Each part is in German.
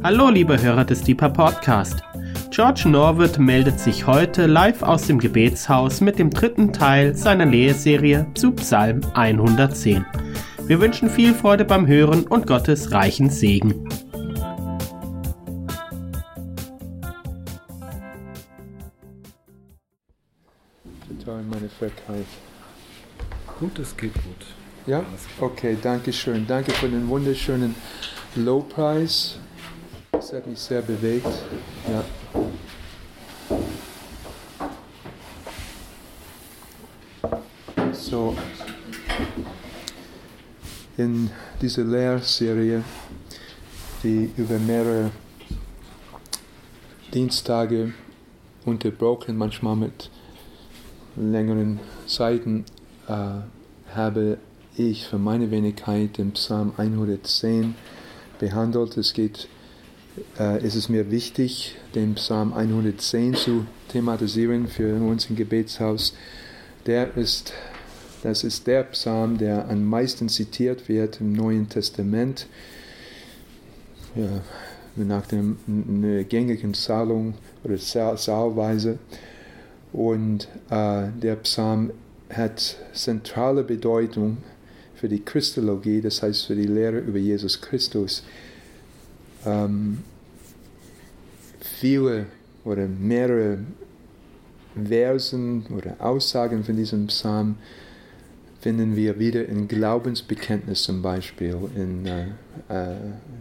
Hallo, liebe Hörer des Deeper Podcast. George Norwood meldet sich heute live aus dem Gebetshaus mit dem dritten Teil seiner Lehrserie zu Psalm 110. Wir wünschen viel Freude beim Hören und Gottes reichen Segen. Total meine Verkehrung. Gut, es geht gut. Ja? Okay, danke schön. Danke für den wunderschönen Lowpreis. Das hat mich sehr bewegt. Ja. So, in dieser Lehrserie, die über mehrere Dienstage unterbrochen, manchmal mit längeren Zeiten, äh, habe ich für meine Wenigkeit den Psalm 110 behandelt. Es geht, äh, es ist mir wichtig, den Psalm 110 zu thematisieren für uns im Gebetshaus. Der ist, das ist der Psalm, der am meisten zitiert wird im Neuen Testament. Ja, nach der gängigen Zahlung oder Zahlweise. Und äh, der Psalm hat zentrale Bedeutung für die Christologie, das heißt für die Lehre über Jesus Christus. Ähm, viele oder mehrere Versen oder Aussagen von diesem Psalm finden wir wieder in Glaubensbekenntnis zum Beispiel, in äh, äh,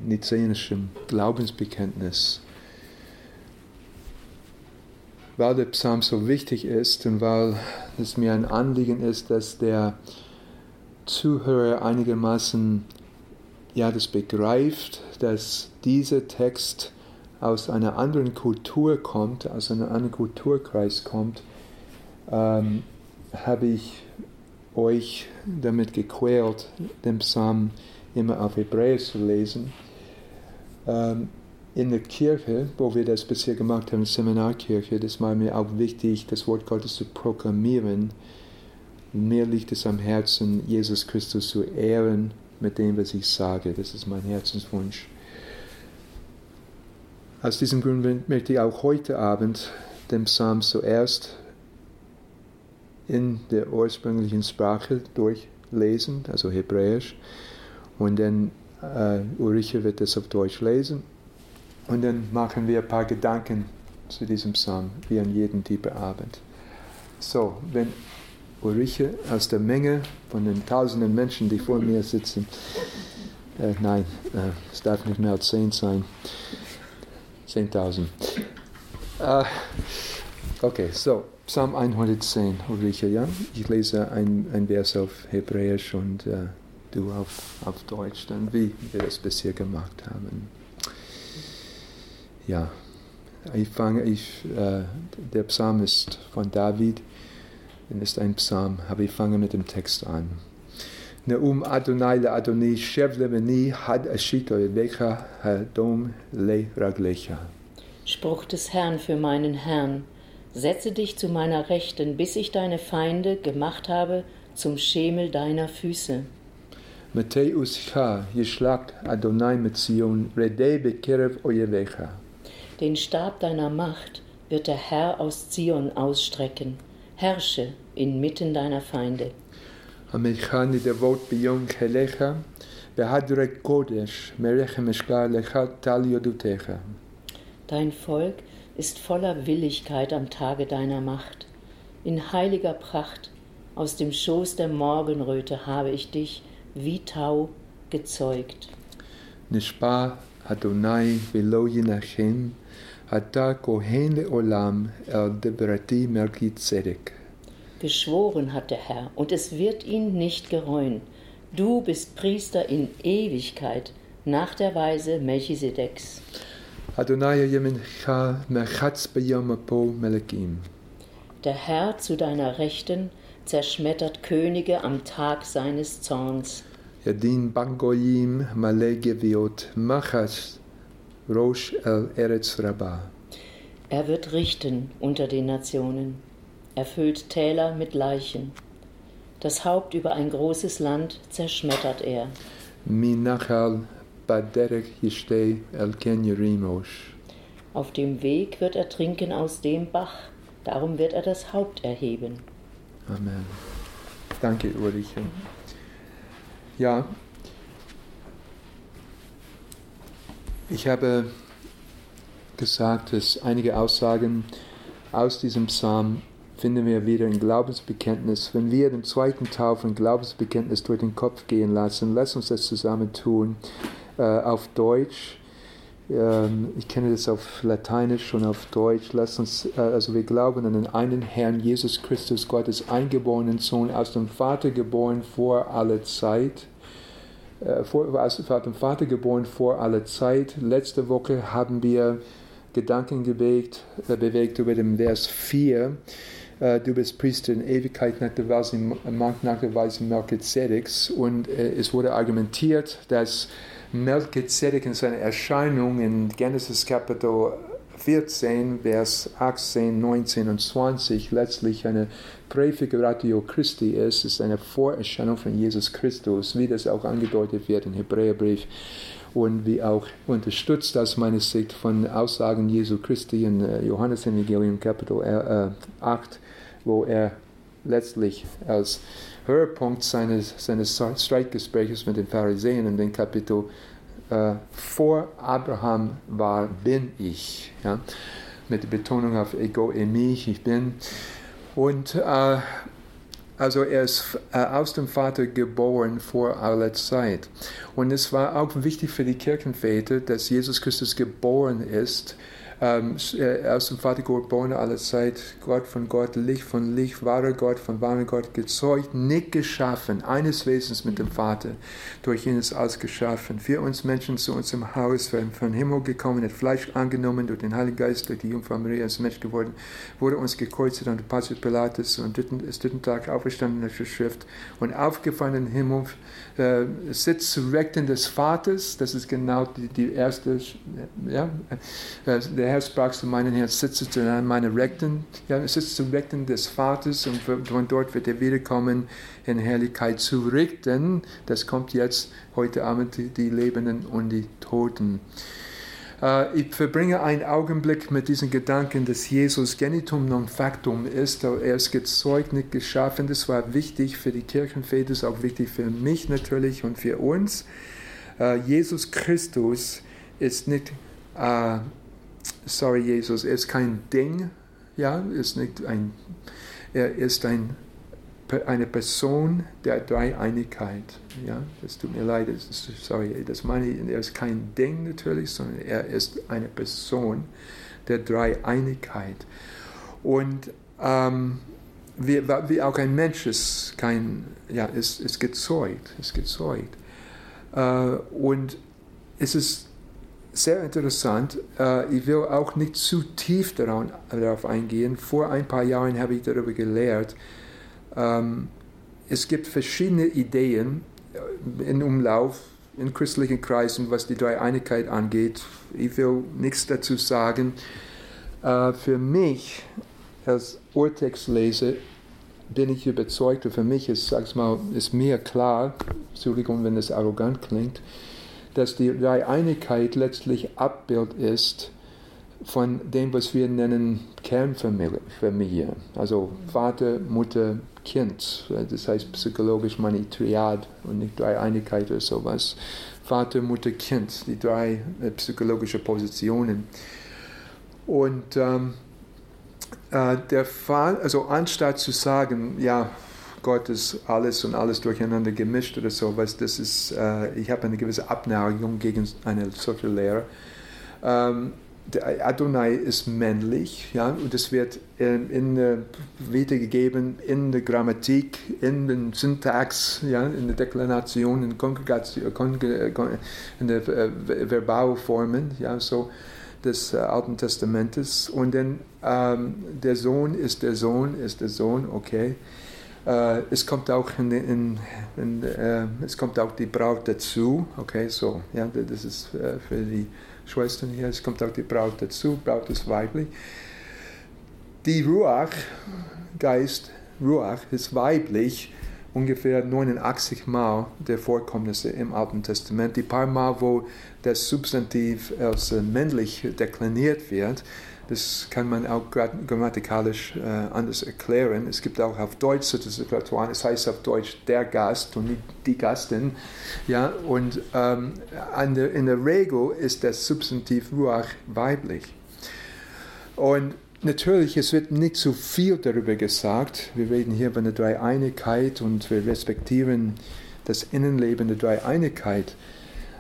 nizänischem Glaubensbekenntnis. Weil der Psalm so wichtig ist und weil es mir ein Anliegen ist, dass der Zuhörer einigermaßen ja, das begreift, dass dieser Text aus einer anderen Kultur kommt, aus einem anderen Kulturkreis kommt, ähm, habe ich euch damit gequält, den Psalm immer auf Hebräisch zu lesen. Ähm, in der Kirche, wo wir das bisher gemacht haben, Seminarkirche, das war mir auch wichtig, das Wort Gottes zu proklamieren. Mir liegt es am Herzen, Jesus Christus zu ehren mit dem, was ich sage. Das ist mein Herzenswunsch. Aus diesem Grund möchte ich auch heute Abend den Psalm zuerst in der ursprünglichen Sprache durchlesen, also Hebräisch, und dann äh, Ulrike wird das auf Deutsch lesen und dann machen wir ein paar Gedanken zu diesem Psalm, wie an jedem Abend. So, wenn Ulrike aus der Menge von den tausenden Menschen, die vor mir sitzen, äh, nein, äh, es darf nicht mehr als zehn sein, 10.000. Äh, okay, so, Psalm 110, Ulrike, ja? Ich lese ein, ein Vers auf Hebräisch und äh, du auf, auf Deutsch, dann wie wir das bisher gemacht haben. Ja, ich fange, ich, äh, der Psalm ist von David, ist ein Psalm, aber ich fange mit dem Text an. Neum Adonai le Adonai Shev lemeni had ashito elecha hadom le raglecha. Spruch des Herrn für meinen Herrn. Setze dich zu meiner Rechten, bis ich deine Feinde gemacht habe zum Schemel deiner Füße. Den Stab deiner Macht wird der Herr aus Zion ausstrecken. Herrsche inmitten deiner Feinde. Dein Volk ist voller Willigkeit am Tage deiner Macht. In heiliger Pracht aus dem Schoß der Morgenröte habe ich dich wie Tau gezeugt. Nishpa Adonai velo yinachem אתה כהן לעולם אל דברתי Melchizedek. Geschworen hat der Herr, und es wird ihn nicht gereuen. Du bist Priester in Ewigkeit, nach der Weise Melchisedeks. Der Herr zu deiner Rechten zerschmettert Könige am Tag seines Zorns. Yadin bangoyim malegeviot machas Rosh el Eretz Rabbah. Er wird richten unter den Nationen. Er füllt Täler mit Leichen. Das Haupt über ein großes Land zerschmettert er. Minachal baderek. Auf dem Weg wird er trinken aus dem Bach, darum wird er das Haupt erheben. Amen. Danke, Ulrike. Ja, ich habe gesagt, dass einige Aussagen aus diesem Psalm finden wir wieder im Glaubensbekenntnis. Wenn wir den zweiten Teil von Glaubensbekenntnis durch den Kopf gehen lassen, lass uns das zusammen tun äh, auf Deutsch. Ähm, ich kenne das auf Lateinisch und auf Deutsch. Lass uns, äh, also wir glauben an den einen Herrn Jesus Christus, Gottes eingeborenen Sohn, aus dem Vater geboren vor aller Zeit. Äh, vor, aus dem Vater geboren vor aller Zeit. Letzte Woche haben wir Gedanken bewegt, äh, bewegt über den Vers 4. Du bist Priester in Ewigkeit nach der Weise, nach der Weise Melchizedeks. Und es wurde argumentiert, dass Melchizedek in seiner Erscheinung in Genesis Kapitel 14, Vers 18, 19 und 20 letztlich eine Präfiguratio Christi ist, ist eine Vorerscheinung von Jesus Christus, wie das auch angedeutet wird im Hebräerbrief und wie auch unterstützt aus meiner Sicht von Aussagen Jesu Christi in äh, Johannes Evangelium Kapitel 8, äh, wo er letztlich als Höhepunkt seines, seines Streitgesprächs mit den Pharisäern in dem Kapitel äh, vor Abraham war, bin ich. Ja? Mit der Betonung auf Ego, mich, ich bin. Und äh, also er ist äh, aus dem Vater geboren vor aller Zeit. Und es war auch wichtig für die Kirchenväter, dass Jesus Christus geboren ist ähm, äh, aus dem Vater geboren aller Zeit, Gott von Gott, Licht von Licht, wahrer Gott von wahrem Gott, gezeugt, nicht geschaffen, eines Wesens mit dem Vater, durch ihn ist alles geschaffen. Für uns Menschen zu unserem Haus, von Himmel gekommen, hat Fleisch angenommen, durch den Heiligen Geist, durch die Jungfrau Maria ist Mensch geworden, wurde uns gekreuzigt unter Pater Pilatus und ist dritten Tag auferstanden in der Schrift und aufgefahren in den Himmel, äh, sitzt zu Rechten des Vaters, das ist genau die, die erste, ja, äh, der der sprach zu meinen Herrn, sitze zu meiner Rechten, ja, sitze zu Rechten des Vaters und von dort wird er wiederkommen in Herrlichkeit zu richten. Das kommt jetzt heute Abend die Lebenden und die Toten. Äh, ich verbringe einen Augenblick mit diesen Gedanken, dass Jesus Genitum non factum ist. Er ist gezeugt, nicht geschaffen. Das war wichtig für die Kirchenväter, ist auch wichtig für mich natürlich und für uns. Äh, Jesus Christus ist nicht äh, sorry Jesus, er ist kein Ding, ja, ist nicht ein, er ist ein, eine Person der Dreieinigkeit, ja, das tut mir leid, das ist, sorry, das meine ich, er ist kein Ding natürlich, sondern er ist eine Person der Dreieinigkeit. Und ähm, wie, wie, auch ein Mensch ist kein, ja, ist, ist gezeugt, ist gezeugt. Äh, und es ist sehr interessant. Äh, ich will auch nicht zu tief darauf eingehen. Vor ein paar Jahren habe ich darüber gelehrt. Ähm, es gibt verschiedene Ideen äh, in Umlauf in christlichen Kreisen, was die Dreieinigkeit angeht. Ich will nichts dazu sagen. Äh, für mich als Urtextleser bin ich überzeugt, und für mich ist, sag's mal, ist mir klar, Entschuldigung, wenn es arrogant klingt, dass die Dreieinigkeit letztlich Abbild ist von dem, was wir nennen Kernfamilie. Also Vater, Mutter, Kind. Das heißt psychologisch meine Triad und nicht Dreieinigkeit oder sowas. Vater, Mutter, Kind, die drei äh, psychologische Positionen. Und ähm, äh, der Fall, also anstatt zu sagen, ja, Gott ist alles und alles durcheinander gemischt oder sowas. Das ist, äh, ich habe eine gewisse Abneigung gegen eine solche Lehre. Ähm, Adonai ist männlich, ja, und es wird in, in der wiedergegeben in der Grammatik, in den Syntax, ja, in der Deklination, in, Kongregation, in der äh, Verbalformen, ja, so des äh, Alten Testamentes. Und dann ähm, der Sohn ist der Sohn, ist der Sohn, okay. Äh, es kommt auch in, in, in äh, es kommt auch die Braut dazu, okay, so, ja, das ist äh, für die Schwestern hier, es kommt auch die Braut dazu, Braut ist weiblich. Die Ruach, Geist, Ruach ist weiblich ungefähr 89 Mal der Vorkommnisse im Alten Testament. Die paar Mal, wo das Substantiv als männlich dekliniert wird, das kann man auch grammatikalisch äh, anders erklären. Es gibt auch auf Deutsch solche Situationen, es heißt auf Deutsch der Gast und nicht die Gastin. Ja, und ähm, der, in der Regel ist das Substantiv Ruach weiblich. Und natürlich, es wird nicht zu viel darüber gesagt. Wir reden hier von der Dreieinigkeit und wir respektieren das Innenleben der Dreieinigkeit.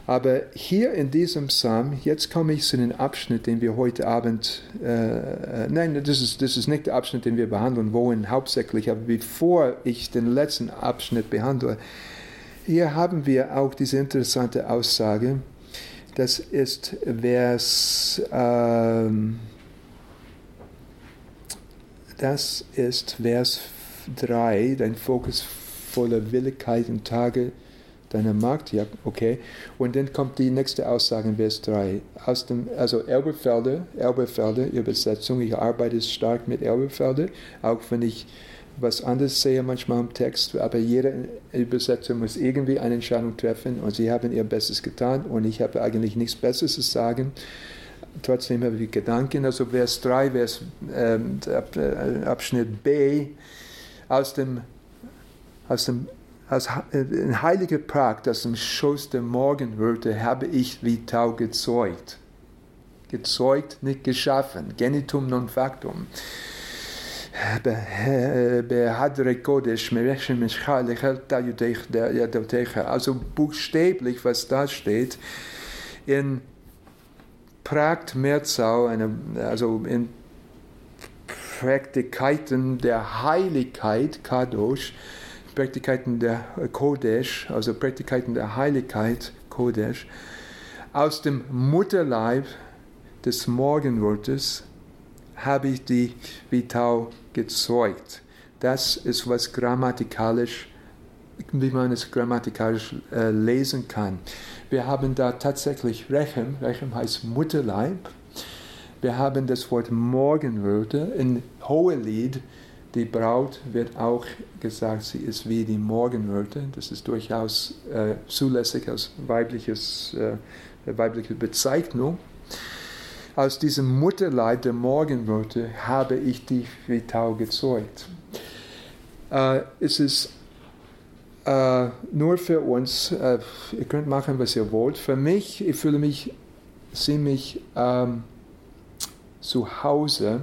Aber hier in diesem Psalm, jetzt komme ich zu dem Abschnitt, den wir heute Abend, äh, äh, nein, das ist, das ist nicht der Abschnitt, den wir behandeln wollen, hauptsächlich, aber bevor ich den letzten Abschnitt behandle, hier haben wir auch diese interessante Aussage, das ist Vers, ähm, das ist Vers 3, dein Fokus voller Willigkeit und Tage deiner Macht, ja, okay. Und dann kommt die nächste Aussage in Vers 3. Aus dem, also Elberfelder, Elberfelder Übersetzung, ich arbeite stark mit Elberfelder, auch wenn ich was anderes sehe manchmal im Text, aber jede Übersetzung muss irgendwie eine Entscheidung treffen und sie haben ihr Bestes getan und ich habe eigentlich nichts Besseres zu sagen. Trotzdem habe ich Gedanken, also Vers 3, Vers, ähm, Abschnitt B, aus dem, aus dem als ein heiliger Prag, das im Schoß der Morgenröte, habe ich wie Tau gezeugt. Gezeugt, nicht geschaffen. Genitum non factum. Also buchstäblich, was da steht, in Pragt Merzau, also in Praktikeiten der Heiligkeit, Kadosh, Praktikanten der Kodesh, also Praktikanten der Heiligkeit, Kodesh, aus dem Mutterleib des Morgenwortes habe ich die Vitau gezeugt. Das ist, was grammatikalisch, wie man es grammatikalisch äh, lesen kann. Wir haben da tatsächlich Rechem, Rechem heißt Mutterleib. Wir haben das Wort Morgenwörter in Hohelied die Braut wird auch gesagt, sie ist wie die Morgenröte. Das ist durchaus äh, zulässig als weibliches, äh, weibliche Bezeichnung. Aus diesem Mutterleib der Morgenröte habe ich die Vitau gezeugt. Äh, es ist äh, nur für uns, äh, ihr könnt machen, was ihr wollt. Für mich, ich fühle mich ziemlich ähm, zu Hause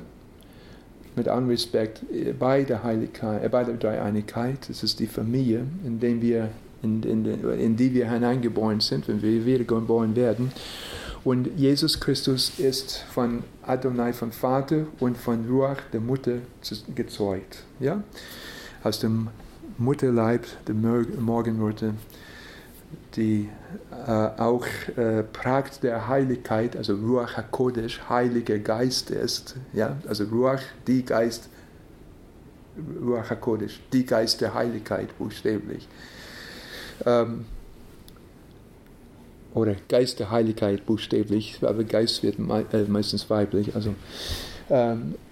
mit allem Respekt äh, bei der Heiligkeit, äh, bei der Dreieinigkeit. Es ist die Familie, in, dem wir, in, in, in die wir hineingeboren sind, wenn wir wiedergeboren werden. Und Jesus Christus ist von Adonai, von Vater und von Ruach, der Mutter, gezeugt. Ja? Aus dem Mutterleib der Morgenmutter die äh, auch äh, Prakt der Heiligkeit, also Ruach HaKodesh, Heiliger Geist ist. Ja? Also Ruach, die Geist, Ruach HaKodesh, die Geist der Heiligkeit, buchstäblich. Ähm, oder Geist der Heiligkeit, buchstäblich, aber Geist wird me äh, meistens weiblich. Also, ähm, äh,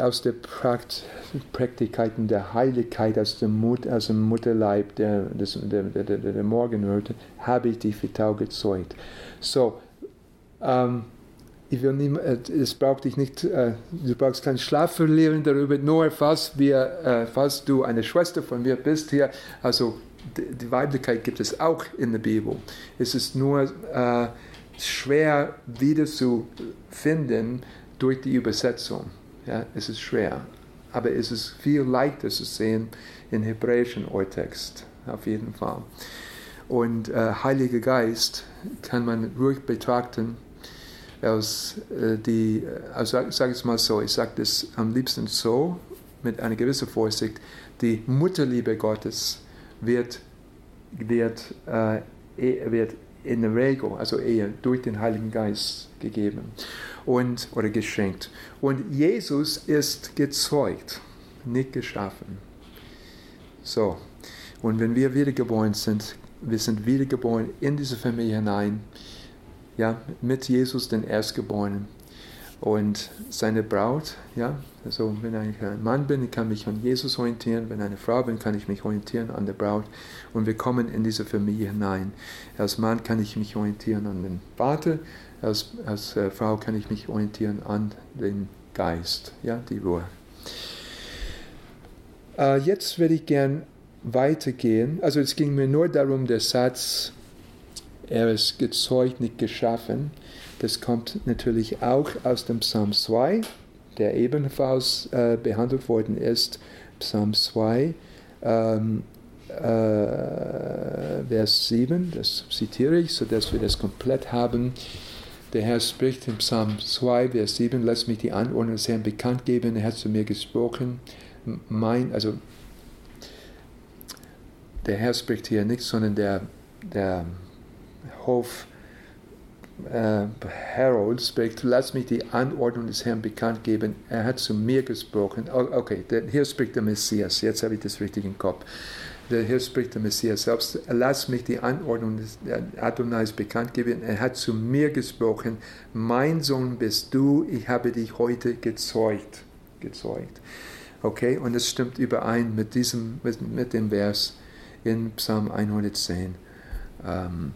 aus der Prakt Praktiken der Heiligkeit aus dem, Mut, aus dem Mutterleib der, des, der, der, der, Morgenröte habe ich die Vitau gezeugt. So, ähm, ich will nicht, äh, es braucht dich nicht, äh, du brauchst keinen Schlaf verlieren darüber, nur falls, wir, äh, falls du eine Schwester von mir bist hier, also die, die Weiblichkeit gibt es auch in der Bibel. Es ist nur äh, schwer wiederzufinden durch die Übersetzung. Ja, es ist schwer. Aber es ist viel leichter zu sehen im hebräischen Urtext, auf jeden Fall. Und äh, Heiliger Geist kann man ruhig betrachten als äh, die, also sage es mal so, ich sage das am liebsten so, mit einer gewissen Vorsicht, die Mutterliebe Gottes wird, wird, äh, e, wird in der Regel, also eher durch den Heiligen Geist gegeben und, oder geschenkt. Und Jesus ist gezeugt, nicht geschaffen. So, und wenn wir wiedergeboren sind, wir sind wiedergeboren in diese Familie hinein, ja, mit Jesus, den Erstgeborenen. und seine Braut, ja, also wenn ich ein Mann bin, ich kann mich an Jesus orientieren, wenn ich eine Frau bin, kann ich mich orientieren an der Braut und wir kommen in diese Familie hinein. Als Mann kann ich mich orientieren an den Vater, als, als äh, Frau kann ich mich orientieren an den Geist, ja, die Ruhe. Äh, jetzt würde ich gern weitergehen. Also es ging mir nur darum, der Satz, er ist gezeugt, nicht geschaffen. Das kommt natürlich auch aus dem Psalm 2, der ebenfalls äh, behandelt worden ist. Psalm 2, ähm, äh, Vers 7, das zitiere ich, sodass wir das komplett haben. Der Herr spricht im Psalm 2, Vers 7, lass mich die Anordnung des Herrn bekannt geben, er hat zu mir gesprochen. Mein, also der Herr spricht hier nicht, sondern der, der Hof äh, Harold spricht, lass mich die Anordnung des Herrn bekannt geben. Er hat zu mir gesprochen. Oh, okay, hier spricht der Messias. Jetzt habe ich das richtig im Kopf. Hier spricht der Messias selbst. Lass mich die Anordnung des Adonais bekannt geben. Er hat zu mir gesprochen. Mein Sohn bist du. Ich habe dich heute gezeugt. Gezeugt. Okay, und es stimmt überein mit diesem, mit, mit dem Vers in Psalm 110. Ähm,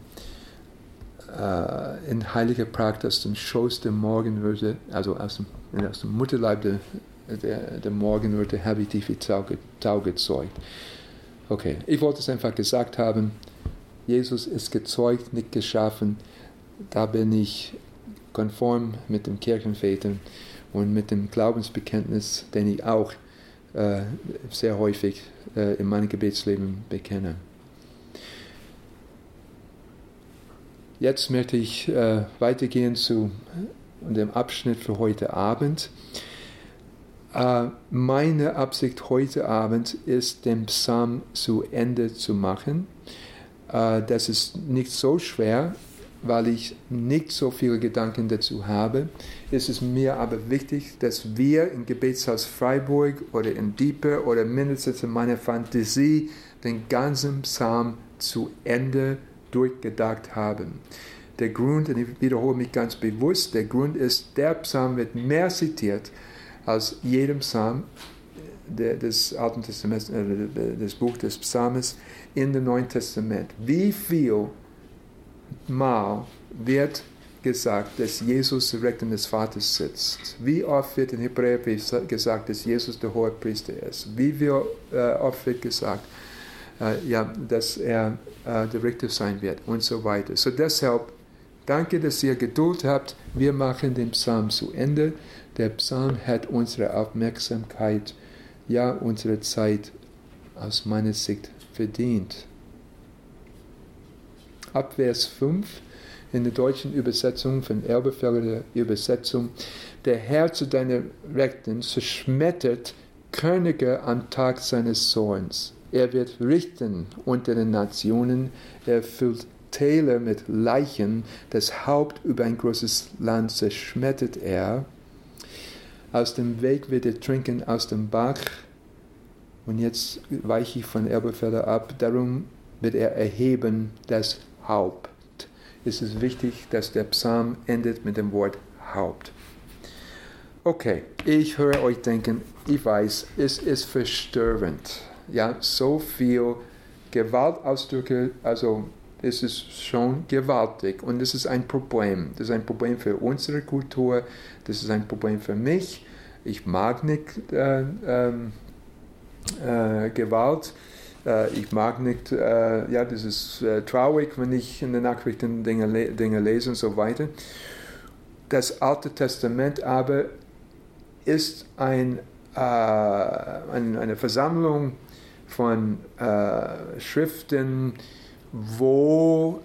äh, in heiliger Pracht aus dem Schoß der Morgenröte, also aus dem, aus dem Mutterleib der, der, der Morgenröte, habe ich wie Tau, Tau gezeugt. Okay, ich wollte es einfach gesagt haben. Jesus ist gezeugt, nicht geschaffen. Da bin ich konform mit den Kirchenvätern und mit dem Glaubensbekenntnis, den ich auch äh, sehr häufig äh, in meinem Gebetsleben bekenne. Jetzt möchte ich äh, weitergehen zu dem Abschnitt für heute Abend. Äh, meine Absicht heute Abend ist, den Psalm zu Ende zu machen. Äh, das ist nicht so schwer, weil ich nicht so viele Gedanken dazu habe. Es ist mir aber wichtig, dass wir im Gebetshaus Freiburg oder in Diepe oder mindestens in meiner Fantasie den ganzen Psalm zu Ende durchgedacht haben. Der Grund, und ich wiederhole mich ganz bewusst, der Grund ist, der Psalm wird mehr zitiert als jedem Psalm des Alten Testaments, äh, des Buch des Psalmes in dem Neuen Testament. Wie viel Mal wird gesagt, dass Jesus zu Rechten des Vaters sitzt? Wie oft wird in Hebräerbrief gesagt, dass Jesus der hohe Priester ist? Wie viel, äh, oft wird gesagt, äh, ja, dass er äh, der Richter sein wird und so weiter. So deshalb, danke, dass ihr Geduld habt. Wir machen den Psalm zu Ende. Der Psalm hat unsere Aufmerksamkeit, ja, unsere Zeit aus meiner Sicht verdient. Ab Vers 5 in der deutschen Übersetzung von Erbefelder Übersetzung, der Herr zu deiner Rechten zerschmettert Könige am Tag seines Zorns. Er wird richten unter den Nationen, er füllt Täler mit Leichen, das Haupt über ein großes Land zerschmettert er. Aus dem Weg wird er trinken aus dem Bach. Und jetzt weiche ich von Erbefelder ab. Darum wird er erheben das Haupt. Es ist wichtig, dass der Psalm endet mit dem Wort Haupt. Okay, ich höre euch denken, ich weiß, es ist verstörend ja, so viel Gewaltausdrücke, also es ist schon gewaltig und das ist ein Problem. Das ist ein Problem für unsere Kultur, das ist ein Problem für mich. Ich mag nicht äh, ähm, äh, Gewalt. Äh, ich mag nicht, äh, ja, das ist äh, traurig, wenn ich in den Nachrichten Dinge, Dinge lese und so weiter. Das Alte Testament aber ist ein eine Versammlung von äh, Schriften, wo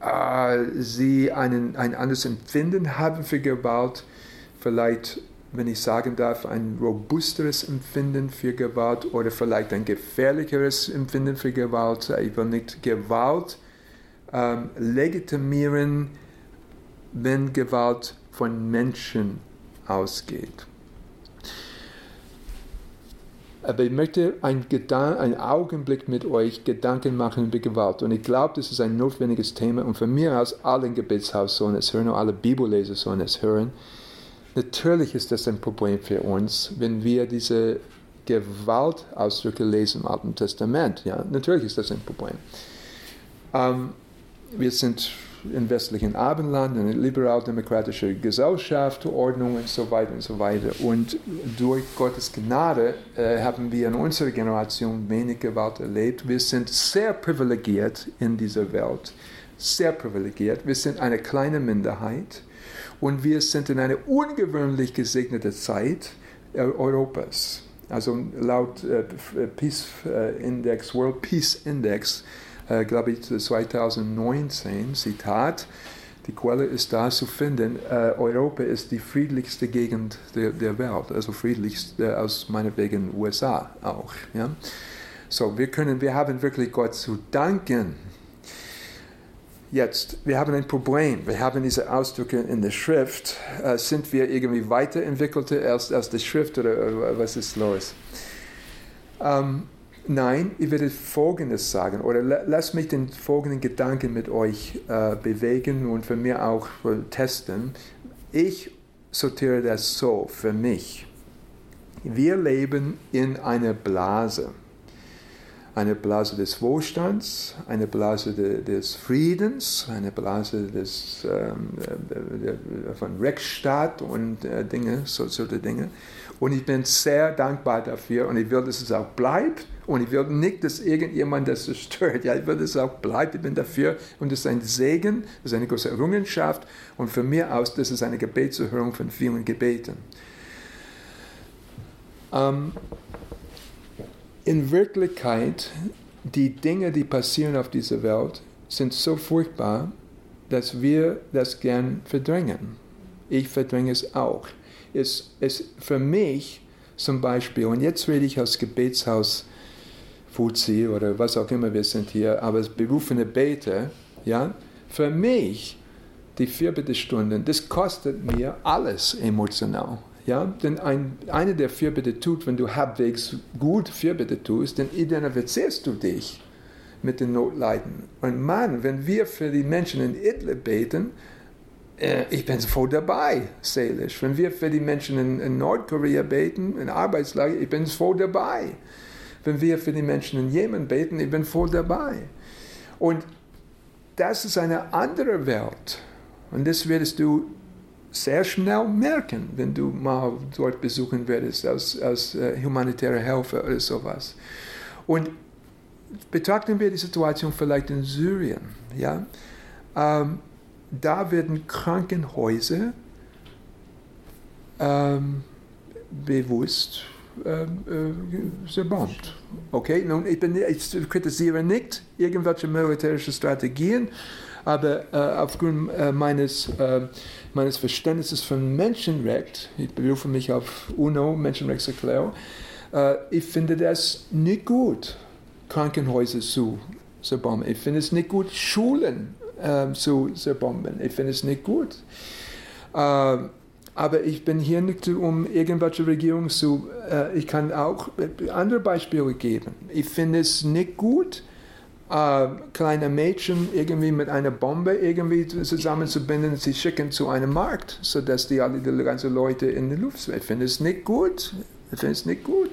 äh, sie einen, ein anderes Empfinden haben für Gewalt, vielleicht, wenn ich sagen darf, ein robusteres Empfinden für Gewalt oder vielleicht ein gefährlicheres Empfinden für Gewalt. Ich will nicht Gewalt ähm, legitimieren, wenn Gewalt von Menschen ausgeht. Aber ich möchte einen, einen Augenblick mit euch Gedanken machen über Gewalt. Und ich glaube, das ist ein notwendiges Thema. Und von mir aus, alle im Gebetshaus sollen es hören, und alle Bibelleser sollen es hören. Natürlich ist das ein Problem für uns, wenn wir diese Gewaltausdrücke lesen im Alten Testament. Ja, natürlich ist das ein Problem. Ähm, wir sind im westlichen Abendland, eine liberal-demokratische Gesellschaft, Ordnung und so weiter und so weiter. Und durch Gottes Gnade äh, haben wir in unserer Generation wenig Gewalt erlebt. Wir sind sehr privilegiert in dieser Welt, sehr privilegiert. Wir sind eine kleine Minderheit und wir sind in einer ungewöhnlich gesegneten Zeit äh, Europas. Also laut äh, Peace äh, Index, World Peace Index, äh, glaube ich, 2019, Zitat, die Quelle ist da zu finden, äh, Europa ist die friedlichste Gegend der, der Welt, also friedlichste aus meinetwegen USA auch. Ja? So, wir können, wir haben wirklich Gott zu danken. Jetzt, wir haben ein Problem. Wir haben diese Ausdrücke in der Schrift. Äh, sind wir irgendwie weiterentwickelter als, als die Schrift oder, oder was ist los? Ähm, Nein, ich werde Folgendes sagen, oder lass mich den folgenden Gedanken mit euch äh, bewegen und für mich auch äh, testen. Ich sortiere das so für mich. Wir leben in einer Blase. Eine Blase des Wohlstands, eine Blase de, des Friedens, eine Blase des, ähm, von Rechtsstaat und äh, Dinge, so, solche Dinge. Und ich bin sehr dankbar dafür und ich will, dass es auch bleibt und ich will nicht, dass irgendjemand das zerstört. Ja, ich will, dass es auch bleibt. Ich bin dafür. Und es ist ein Segen, es ist eine große Errungenschaft. Und von mir aus, das ist eine Gebetserhörung von vielen Gebeten. Ähm, in Wirklichkeit, die Dinge, die passieren auf dieser Welt, sind so furchtbar, dass wir das gern verdrängen. Ich verdränge es auch. Es ist für mich zum Beispiel, und jetzt rede ich als Gebetshaus Fuzzi oder was auch immer wir sind hier, aber berufene Beter, ja, für mich die Vierbitte-Stunden, das kostet mir alles emotional. Ja, denn ein, eine der Vierbitte tut, wenn du halbwegs gut Vierbitte tust, dann identifizierst du dich mit den Notleiden. Und Mann, wenn wir für die Menschen in Idlib beten, äh, ich bin voll dabei, seelisch. Wenn wir für die Menschen in, in Nordkorea beten, in Arbeitslager, ich bin voll dabei wenn wir für die Menschen in Jemen beten, ich bin voll dabei. Und das ist eine andere Welt. Und das wirst du sehr schnell merken, wenn du mal dort besuchen würdest als, als äh, humanitäre Helfer oder sowas. Und betrachten wir die Situation vielleicht in Syrien. Ja? Ähm, da werden Krankenhäuser ähm, bewusst ähm, äh, zerbombt. Okay, nun, ich, bin, ich kritisiere nicht irgendwelche militärischen Strategien, aber äh, aufgrund äh, meines, äh, meines Verständnisses von Menschenrecht, ich berufe mich auf UNO, Menschenrechtserklärung, äh, ich finde das nicht gut, Krankenhäuser zu zerbomben. Ich finde es nicht gut, Schulen äh, zu zerbomben. Ich finde es nicht gut. Äh, aber ich bin hier nicht, um irgendwelche Regierungen zu. Äh, ich kann auch andere Beispiele geben. Ich finde es nicht gut, äh, kleine Mädchen irgendwie mit einer Bombe irgendwie zusammenzubinden, sie schicken zu einem Markt, sodass die alle die ganzen Leute in die Luft sind. Ich finde es nicht gut. Ich finde es nicht gut.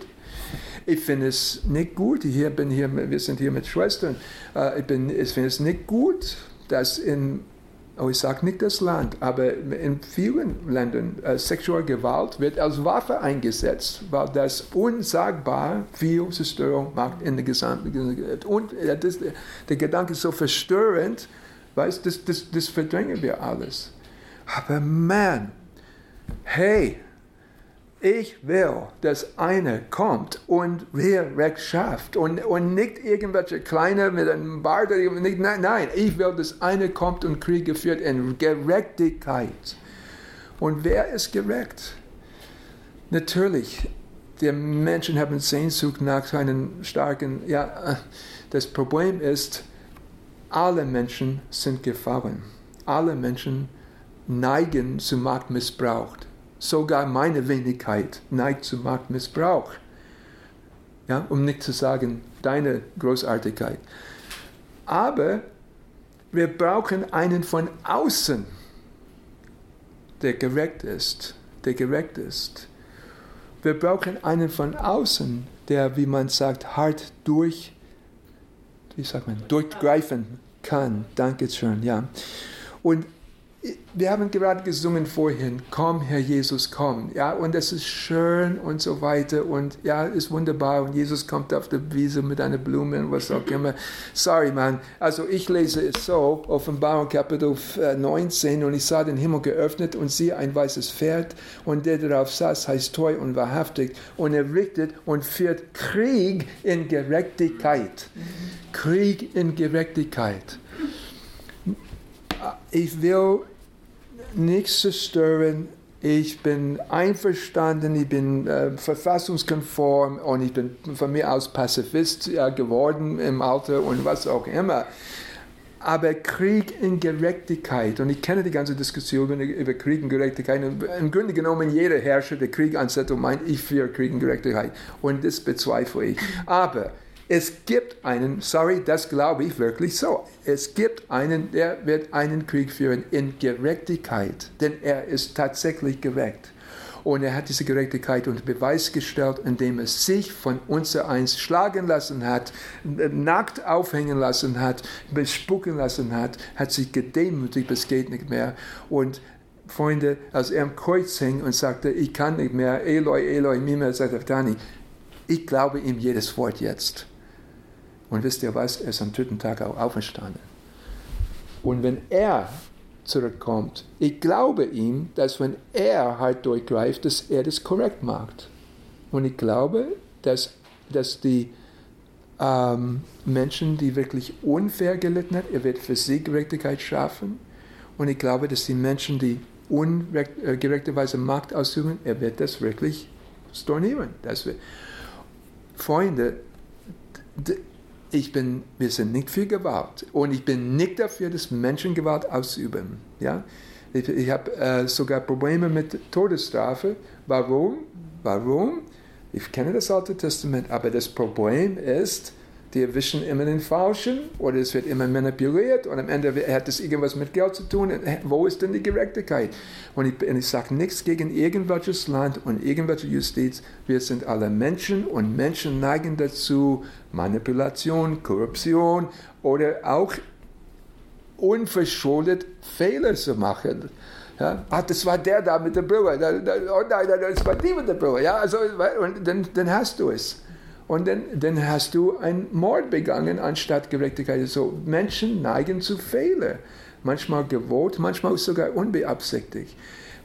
Ich finde es nicht gut. Hier bin hier, wir sind hier mit Schwestern. Äh, ich, ich finde es nicht gut, dass in oh, ich sage nicht das Land, aber in vielen Ländern äh, Sexualgewalt wird als Waffe eingesetzt, weil das unsagbar viel Zerstörung macht in der gesamten Gesellschaft. Und äh, das, der Gedanke ist so verstörend, weißt, das, das, das verdrängen wir alles. Aber man, hey, ich will, dass einer kommt und wer Recht schafft und, und nicht irgendwelche Kleine mit einem Bart. Nicht, nein, nein, ich will, dass einer kommt und Kriege führt in Gerechtigkeit. Und wer ist gerecht? Natürlich, die Menschen haben Sehnsucht nach einem starken, ja, das Problem ist, alle Menschen sind gefallen. Alle Menschen neigen zu Machtmissbrauch sogar meine Wenigkeit neigt zu Machtmissbrauch. Ja, um nicht zu sagen, deine Großartigkeit. Aber wir brauchen einen von außen, der gerecht ist, der gerecht ist. Wir brauchen einen von außen, der, wie man sagt, hart durch, wie sagt man, durchgreifen kann. Dankeschön, ja. Und wir haben gerade gesungen vorhin, komm, Herr Jesus, komm. Ja, und es ist schön und so weiter und ja, ist wunderbar und Jesus kommt auf der Wiese mit einer Blume und was auch immer. Sorry, man. Also ich lese es so, Offenbarung Kapitel 19 äh, und ich sah den Himmel geöffnet und siehe ein weißes Pferd und der darauf saß, heißt treu und wahrhaftig und er richtet und führt Krieg in Gerechtigkeit. Krieg in Gerechtigkeit. Ich will nichts zerstören. Ich bin einverstanden, ich bin äh, verfassungskonform und ich bin von mir aus Pazifist ja, geworden im Alter und was auch immer. Aber Krieg in Gerechtigkeit, und ich kenne die ganze Diskussion über Krieg in Gerechtigkeit, und im Grunde genommen jeder Herrscher, der Krieg ansetzt, meint, ich für Krieg in Gerechtigkeit. Und das bezweifle ich. Aber es gibt einen, sorry, das glaube ich wirklich so. Es gibt einen, der wird einen Krieg führen in Gerechtigkeit, denn er ist tatsächlich gerecht. Und er hat diese Gerechtigkeit unter Beweis gestellt, indem er sich von uns eins schlagen lassen hat, nackt aufhängen lassen hat, bespucken lassen hat, hat sich gedemütigt, es geht nicht mehr. Und Freunde, als er am Kreuz hing und sagte, ich kann nicht mehr, Eloi, Eloi, mima sabachthani, ich glaube ihm jedes Wort jetzt. Und wisst ihr was? Er ist am dritten Tag auch auferstanden. Und wenn er zurückkommt, ich glaube ihm, dass wenn er halt durchgreift, dass er das korrekt macht. Und ich glaube, dass, dass die ähm, Menschen, die wirklich unfair gelitten haben, er wird für sie Gerechtigkeit schaffen. Und ich glaube, dass die Menschen, die ungerechterweise äh, Macht ausüben, er wird das wirklich stornieren. Das wird. Freunde, ich bin, wir sind nicht für Gewalt und ich bin nicht dafür, dass Menschen Gewalt ausüben. Ja? Ich, ich habe äh, sogar Probleme mit Todesstrafe. Warum? Warum? Ich kenne das Alte Testament, aber das Problem ist, die erwischen immer den Falschen oder es wird immer manipuliert und am Ende hat es irgendwas mit Geld zu tun. Wo ist denn die Gerechtigkeit? Und ich, ich sage nichts gegen irgendwelches Land und irgendwelche Justiz. Wir sind alle Menschen und Menschen neigen dazu, Manipulation, Korruption oder auch unverschuldet Fehler zu machen. Ja? Ach, das war der da mit der Brille. Oh nein, das war die mit der Brille. Ja, also, und dann, dann hast du es. Und dann, dann hast du einen Mord begangen anstatt Gerechtigkeit. So, Menschen neigen zu Fehlern. Manchmal gewollt, manchmal sogar unbeabsichtigt.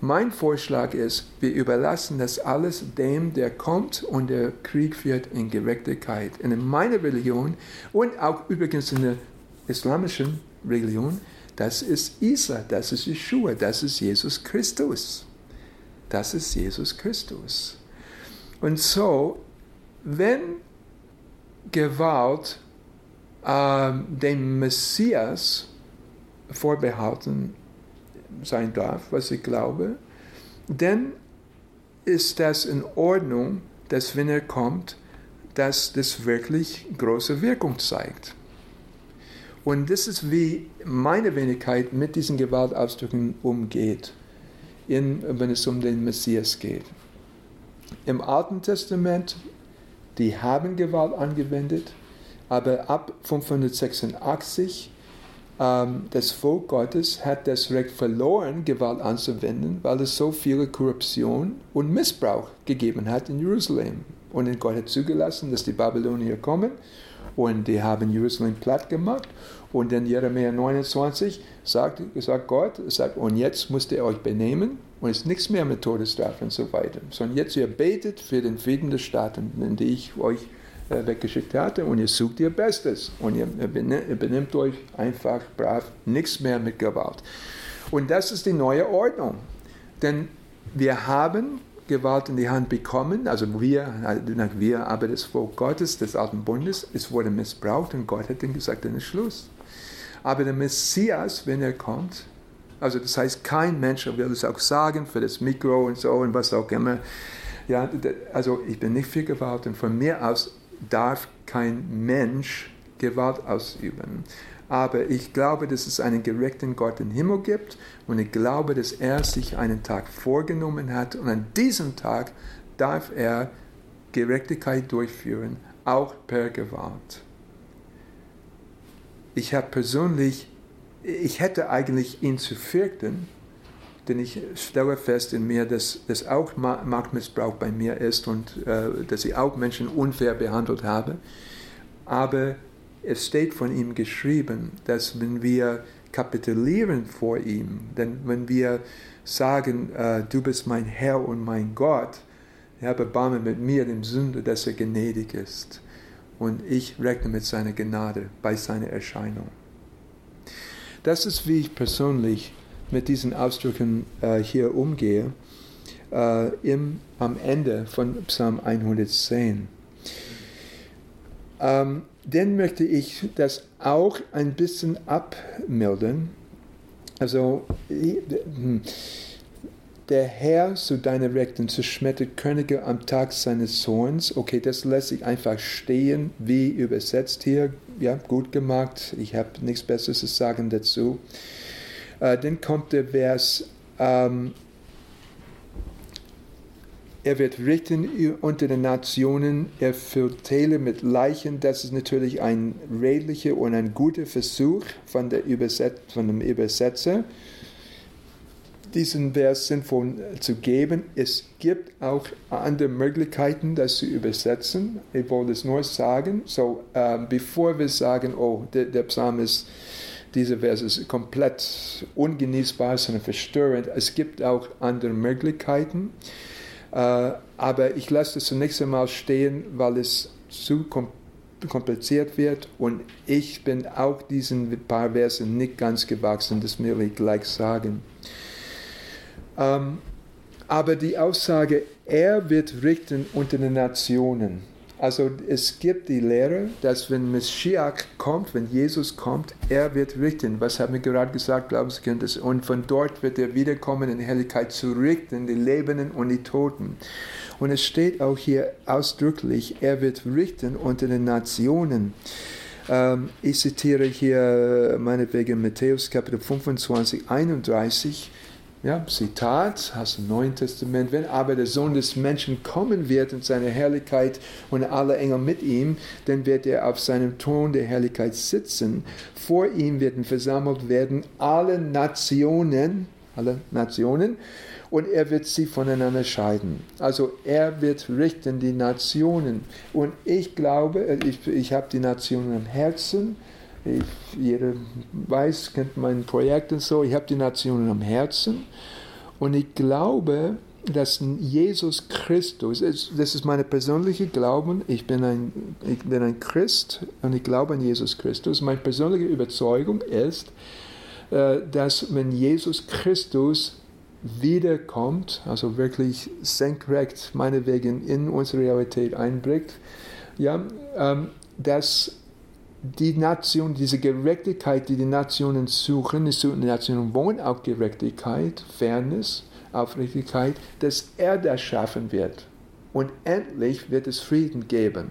Mein Vorschlag ist, wir überlassen das alles dem, der kommt und der Krieg führt in Gerechtigkeit. Und in meiner Religion und auch übrigens in der islamischen Religion, das ist Isa, das ist Yeshua, das ist Jesus Christus. Das ist Jesus Christus. Und so wenn Gewalt äh, dem Messias vorbehalten sein darf, was ich glaube, dann ist das in Ordnung, dass wenn er kommt, dass das wirklich große Wirkung zeigt. Und das ist, wie meine Wenigkeit mit diesen Gewaltausdrücken umgeht, in, wenn es um den Messias geht. Im Alten Testament die haben Gewalt angewendet, aber ab 586 ähm, das Volk Gottes hat das Recht verloren, Gewalt anzuwenden, weil es so viele Korruption und Missbrauch gegeben hat in Jerusalem. Und Gott hat zugelassen, dass die Babylonier kommen und die haben Jerusalem platt gemacht. Und in Jeremia 29 sagt, sagt Gott, sagt, und jetzt müsst ihr euch benehmen und es ist nichts mehr mit Todesstrafe und so weiter. Sondern jetzt ihr betet für den Frieden der Staaten, in die ich euch äh, weggeschickt hatte und ihr sucht ihr Bestes und ihr, benimmt euch einfach brav, nichts mehr mit Gewalt. Und das ist die neue Ordnung. Denn wir haben Gewalt in die Hand bekommen, also wir, wir, aber das Volk Gottes, des Alten Bundes, es wurde missbraucht und Gott hat ihm gesagt, dann ist Schluss. Aber der Messias, wenn er kommt, also das heißt, kein Mensch will es auch sagen für das Mikro und so und was auch immer. Ja, also ich bin nicht für Gewalt und von mir aus darf kein Mensch Gewalt ausüben. Aber ich glaube, dass es einen gerechten Gott im Himmel gibt und ich glaube, dass er sich einen Tag vorgenommen hat und an diesem Tag darf er Gerechtigkeit durchführen, auch per Gewalt. Ich habe persönlich, ich hätte eigentlich ihn zu fürchten, denn ich stelle fest in mir, dass, dass auch Machtmissbrauch bei mir ist und äh, dass ich auch Menschen unfair behandelt habe. Aber es steht von ihm geschrieben, dass wenn wir kapitulieren vor ihm, denn wenn wir sagen, äh, du bist mein Herr und mein Gott, Herr, erbarme mit mir, dem Sünder, dass er gnädig ist. Und ich rechne mit seiner Gnade bei seiner Erscheinung. Das ist, wie ich persönlich mit diesen Ausdrücken äh, hier umgehe, äh, im, am Ende von Psalm 110. Ähm, dann möchte ich das auch ein bisschen abmildern. Also, hm, der Herr zu deiner Rechten zerschmettert Könige am Tag seines Zorns. Okay, das lässt sich einfach stehen, wie übersetzt hier. Ja, gut gemacht. Ich habe nichts Besseres zu sagen dazu. Äh, dann kommt der Vers, ähm, er wird richten unter den Nationen, er füllt Täler mit Leichen. Das ist natürlich ein redlicher und ein guter Versuch von, der Überset von dem Übersetzer, diesen Vers sinnvoll zu geben. Es gibt auch andere Möglichkeiten, das zu übersetzen. Ich wollte es nur sagen. So, äh, bevor wir sagen, oh, der, der Psalm ist dieser Vers ist komplett ungenießbar, sondern verstörend. Es gibt auch andere Möglichkeiten, äh, aber ich lasse es zunächst einmal stehen, weil es zu kompliziert wird und ich bin auch diesen paar Versen nicht ganz gewachsen, das will ich gleich sagen. Ähm, aber die Aussage, er wird richten unter den Nationen, also es gibt die Lehre, dass wenn Messias kommt, wenn Jesus kommt, er wird richten. Was haben wir gerade gesagt, Glaubenskind? Und von dort wird er wiederkommen in Helligkeit zu richten, die Lebenden und die Toten. Und es steht auch hier ausdrücklich, er wird richten unter den Nationen. Ähm, ich zitiere hier meinetwegen Matthäus Kapitel 25, 31. Ja, Zitat aus dem Neuen Testament. Wenn aber der Sohn des Menschen kommen wird in seiner Herrlichkeit und alle Engel mit ihm, dann wird er auf seinem Thron der Herrlichkeit sitzen. Vor ihm werden versammelt werden alle Nationen, alle Nationen, und er wird sie voneinander scheiden. Also er wird richten die Nationen. Und ich glaube, ich, ich habe die Nationen am Herzen ich, jeder weiß, kennt mein Projekt und so. Ich habe die Nationen am Herzen und ich glaube, dass Jesus Christus, das ist meine persönliche Glauben, ich bin ein, ich bin ein Christ und ich glaube an Jesus Christus. Meine persönliche Überzeugung ist, äh, dass wenn Jesus Christus wiederkommt, also wirklich senkrecht meinetwegen in unsere Realität einbringt, ja, ähm, dass die Nation, diese Gerechtigkeit, die die Nationen suchen, die Nationen wollen auch Gerechtigkeit, Fairness, Aufrichtigkeit, dass er das schaffen wird. Und endlich wird es Frieden geben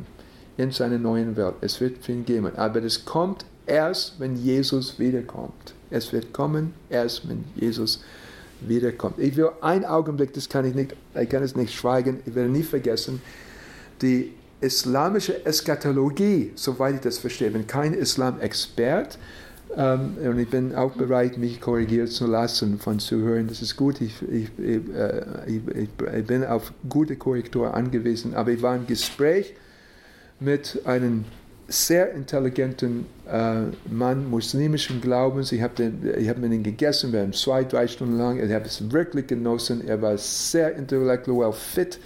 in seiner neuen Welt. Es wird Frieden geben. Aber es kommt erst, wenn Jesus wiederkommt. Es wird kommen erst, wenn Jesus wiederkommt. Ich will einen Augenblick, das kann ich nicht, ich kann es nicht schweigen, ich werde nie vergessen, die islamische Eschatologie, soweit ich das verstehe. Ich bin kein Islam-Expert ähm, und ich bin auch bereit, mich korrigieren zu lassen von Zuhörern. Das ist gut. Ich, ich, äh, ich bin auf gute Korrektur angewiesen. Aber ich war im Gespräch mit einem sehr intelligenten äh, Mann muslimischen Glaubens. Ich habe hab mit ihm gegessen, wir haben zwei, drei Stunden lang. Ich habe es wirklich genossen. Er war sehr intellektuell fit.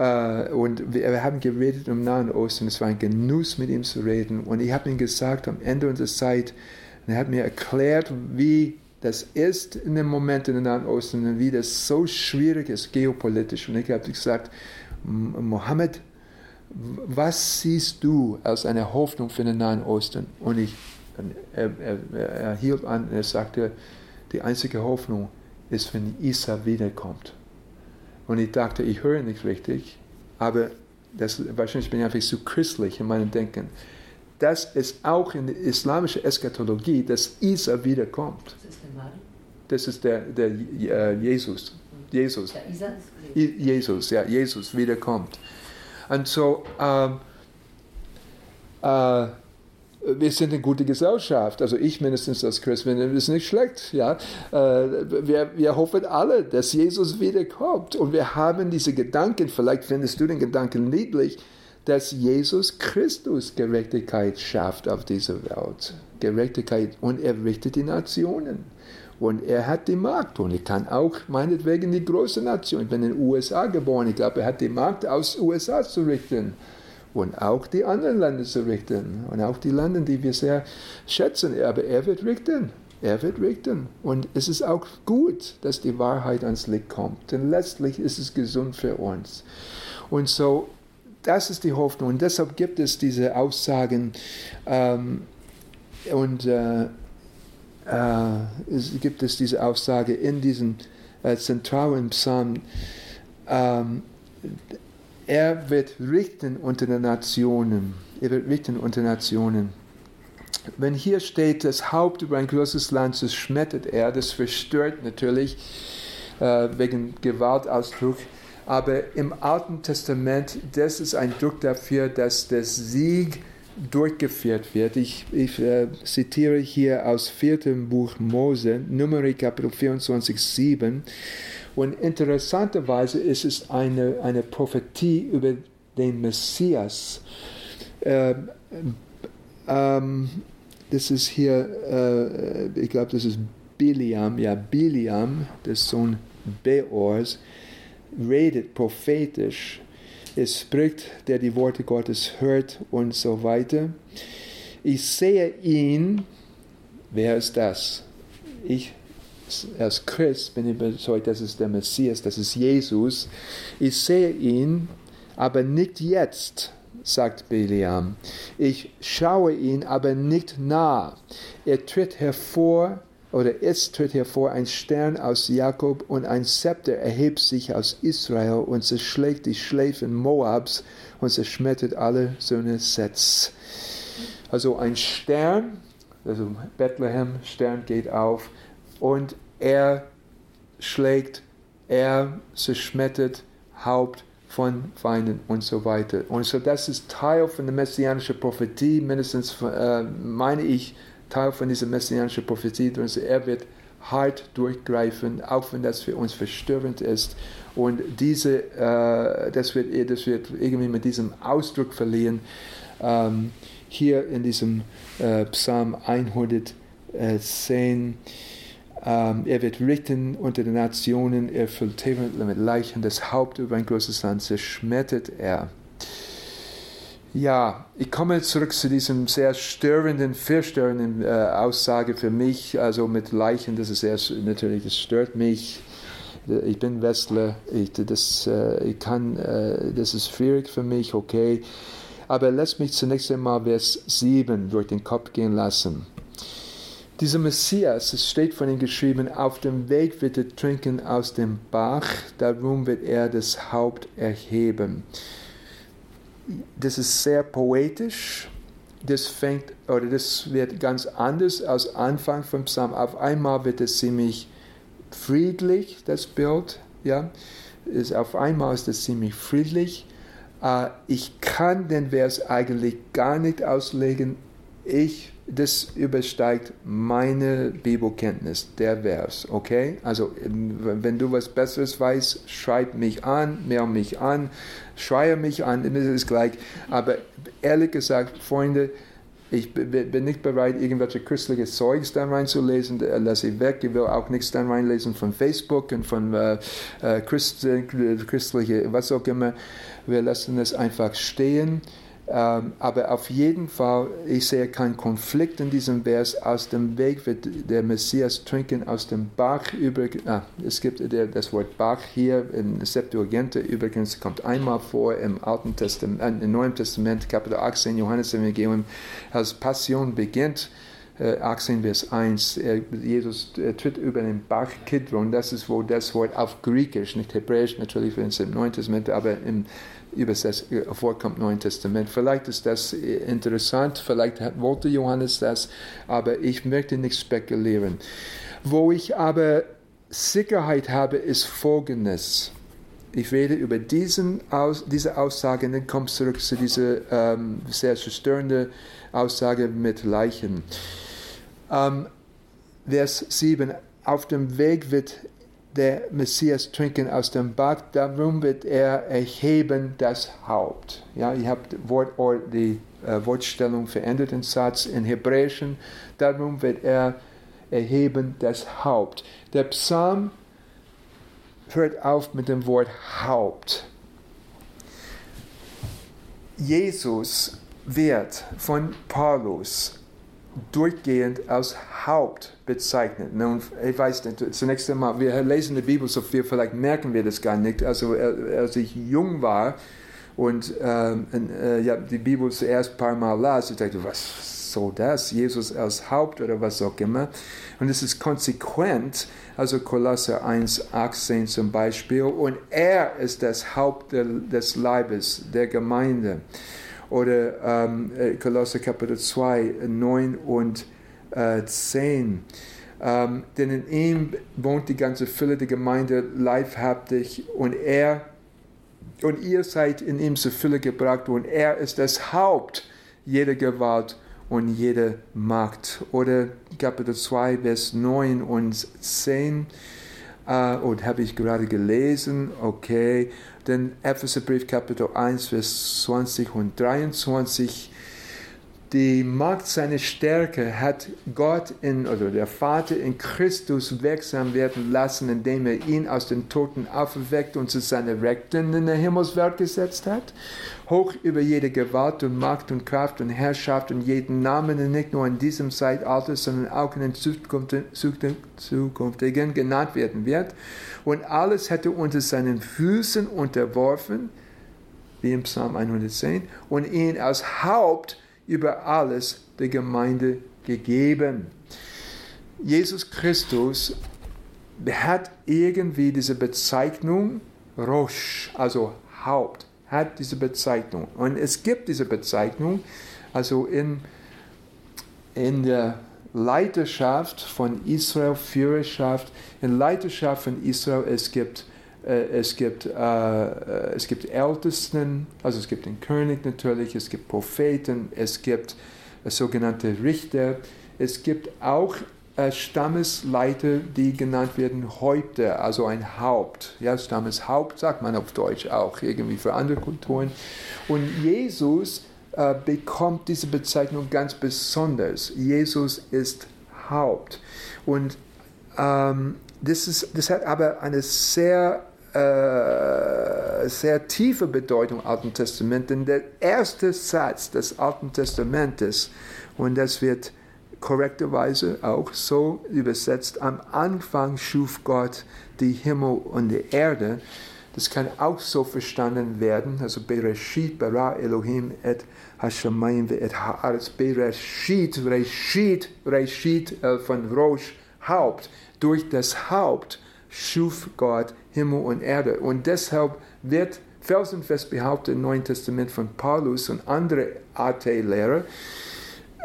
Äh, und wir haben geredet im Nahen Osten. Es war ein Genuss, mit ihm zu reden. Und ich habe ihm gesagt, am Ende unserer Zeit, er hat mir erklärt, wie das ist in dem Moment in den Nahen Osten und wie das so schwierig ist geopolitisch. Und ich habe gesagt, Mohammed, was siehst du als eine Hoffnung für den Nahen Osten? Und ich, er, er, er hielt an, er sagte, die einzige Hoffnung ist, wenn Isa wiederkommt. Und ich dachte, ich höre nicht richtig, aber das, wahrscheinlich bin ich einfach zu christlich in meinem Denken. dass es auch in der islamischen Eschatologie, dass Isa wiederkommt. Das ist der, der äh, Jesus. Jesus. Jesus, ja, Jesus wiederkommt. Und so, ähm, äh, wir sind eine gute Gesellschaft, also ich mindestens als Christ, ist nicht schlecht. Ja? Äh, wir, wir hoffen alle, dass Jesus wiederkommt. Und wir haben diese Gedanken, vielleicht findest du den Gedanken niedlich, dass Jesus Christus Gerechtigkeit schafft auf dieser Welt. Gerechtigkeit und er richtet die Nationen. Und er hat die Macht und er kann auch meinetwegen die große Nation. Ich bin in den USA geboren, ich glaube, er hat die Macht aus USA zu richten und auch die anderen Länder zu richten und auch die Länder, die wir sehr schätzen. Aber er wird richten. Er wird richten. Und es ist auch gut, dass die Wahrheit ans Licht kommt. Denn letztlich ist es gesund für uns. Und so, das ist die Hoffnung. Und deshalb gibt es diese Aussagen ähm, und äh, äh, es gibt es diese Aussage in diesem äh, zentralen Psalm. Ähm, er wird richten unter den Nationen. Er wird richten unter Nationen. Wenn hier steht, das Haupt über ein großes Land zerschmettert er, das verstört natürlich äh, wegen Gewaltausdruck. Aber im Alten Testament, das ist ein Druck dafür, dass der Sieg durchgeführt wird. Ich, ich äh, zitiere hier aus 4. Buch Mose, Numeri Kapitel 24, 7. Und interessanterweise ist es eine, eine Prophetie über den Messias. Äh, ähm, das ist hier, äh, ich glaube, das ist Biliam, ja, Biliam, der Sohn Beors, redet prophetisch. Es spricht, der die Worte Gottes hört und so weiter. Ich sehe ihn, wer ist das? Ich als Christ bin ich überzeugt, das ist der Messias, das ist Jesus. Ich sehe ihn, aber nicht jetzt, sagt Biliam. Ich schaue ihn, aber nicht nah. Er tritt hervor, oder es tritt hervor ein Stern aus Jakob und ein Zepter erhebt sich aus Israel und zerschlägt die Schläfen Moabs und zerschmettert alle Söhne Sets. Also ein Stern, also Bethlehem, Stern geht auf und er schlägt, er zerschmettert Haupt von Feinden und so weiter. Und so das ist Teil von der messianischen Prophetie, mindestens äh, meine ich, Teil von dieser messianischen Prophetie. Also er wird hart durchgreifen, auch wenn das für uns verstörend ist. Und diese, äh, das, wird, das wird irgendwie mit diesem Ausdruck verliehen. Ähm, hier in diesem äh, Psalm 110. Ähm, er wird richten unter den Nationen, er füllt Tabernakel mit Leichen, das Haupt über ein großes Land zerschmettert er. Ja, ich komme zurück zu diesem sehr störenden, verstörenden äh, Aussage für mich, also mit Leichen, das ist sehr, natürlich, das stört mich. Ich bin Westler, ich, das, äh, ich kann, äh, das ist schwierig für mich, okay. Aber lass mich zunächst einmal Vers 7 durch den Kopf gehen lassen. Dieser Messias, es steht von ihm geschrieben, auf dem Weg wird er trinken aus dem Bach, darum wird er das Haupt erheben. Das ist sehr poetisch, das fängt, oder das wird ganz anders als Anfang vom Psalm. Auf einmal wird es ziemlich friedlich, das Bild, ja. Ist, auf einmal ist es ziemlich friedlich. Uh, ich kann den Vers eigentlich gar nicht auslegen. Ich das übersteigt meine Bibelkenntnis, der Vers, okay? Also, wenn du was Besseres weißt, schreib mich an, mail mich an, schreie mich an, das ist gleich. Aber ehrlich gesagt, Freunde, ich bin nicht bereit, irgendwelche christliche Zeugs da reinzulesen, lasse ich weg. Ich will auch nichts da reinlesen von Facebook und von äh, äh, Christ, christliche, was auch immer. Wir lassen es einfach stehen. Ähm, aber auf jeden Fall, ich sehe keinen Konflikt in diesem Vers. Aus dem Weg wird der Messias trinken, aus dem Bach über. Ah, es gibt das Wort Bach hier in Septuaginta übrigens, kommt einmal vor im Alten Testament, äh, im Neuen Testament, Kapitel 18, Johannes Evangelium, als Passion beginnt. 18 Vers 1, Jesus tritt über den Bach Kidron, das ist wo das Wort auf Griechisch, nicht Hebräisch, natürlich wenn es im Neuen Testament, aber im Übersetzt vorkommt Neuen Testament. Vielleicht ist das interessant, vielleicht wollte Johannes das, aber ich möchte nicht spekulieren. Wo ich aber Sicherheit habe, ist Folgendes. Ich werde über diesen Aus, diese Aussage, und dann komme zurück zu dieser ähm, sehr zerstörenden Aussage mit Leichen. Ähm, Vers 7. Auf dem Weg wird der Messias trinken aus dem Bach, darum wird er erheben das Haupt. Ja, ich habe die äh, Wortstellung verändert im Satz in Hebräischen, darum wird er erheben das Haupt. Der Psalm hört auf mit dem Wort Haupt. Jesus wird von Paulus durchgehend als Haupt bezeichnet. Nun, ich weiß nicht, zunächst einmal, wir lesen die Bibel so viel, vielleicht merken wir das gar nicht. Also, als ich jung war und ähm, äh, die Bibel zuerst ein paar Mal las, ich dachte, was soll das? Jesus als Haupt oder was auch immer. Und es ist konsequent, also Kolosser 1, 18 zum Beispiel, und er ist das Haupt des Leibes, der Gemeinde oder ähm, äh, Kolosser Kapitel 2, 9 und äh, 10. Ähm, denn in ihm wohnt die ganze Fülle der Gemeinde leibhaftig und er und ihr seid in ihm zur Fülle gebracht und er ist das Haupt jeder Gewalt und jeder Macht. Oder Kapitel 2, Vers 9 und 10. Äh, und habe ich gerade gelesen, okay den Epheserbrief Kapitel 1, Vers 20 und 23. Die Macht seiner Stärke hat Gott in, oder der Vater in Christus wirksam werden lassen, indem er ihn aus den Toten auferweckt und zu seiner Rechten in der Himmelswelt gesetzt hat hoch über jede Gewalt und Macht und Kraft und Herrschaft und jeden Namen, nicht nur in diesem Zeitalter, sondern auch in den zukünftigen genannt werden wird. Und alles hätte unter seinen Füßen unterworfen, wie im Psalm 110, und ihn als Haupt über alles der Gemeinde gegeben. Jesus Christus hat irgendwie diese Bezeichnung Rosh, also Haupt hat diese Bezeichnung. Und es gibt diese Bezeichnung, also in, in der Leiterschaft von Israel, Führerschaft, in Leiterschaft von Israel, es gibt, es, gibt, äh, äh es gibt Ältesten, also es gibt den König natürlich, es gibt Propheten, es gibt äh, sogenannte Richter, es gibt auch äh, Stammesleiter, die genannt werden Häupter, also ein Haupt. Ja, Stammeshaupt sagt man auf Deutsch auch, irgendwie für andere Kulturen. Und Jesus äh, bekommt diese Bezeichnung ganz besonders. Jesus ist Haupt. Und ähm, das, ist, das hat aber eine sehr äh, sehr tiefe Bedeutung im Alten Testament, denn der erste Satz des Alten Testamentes, und das wird korrekterweise auch so übersetzt, am Anfang schuf Gott die Himmel und die Erde. Das kann auch so verstanden werden, also Bereshit, bara Elohim et Hashemayim et haaretz, Bereshit, Reshit, Reshit äh, von Rosh, Haupt. Durch das Haupt schuf Gott Himmel und Erde. Und deshalb wird felsenfest behauptet im Neuen Testament von Paulus und andere AT-Lehrer,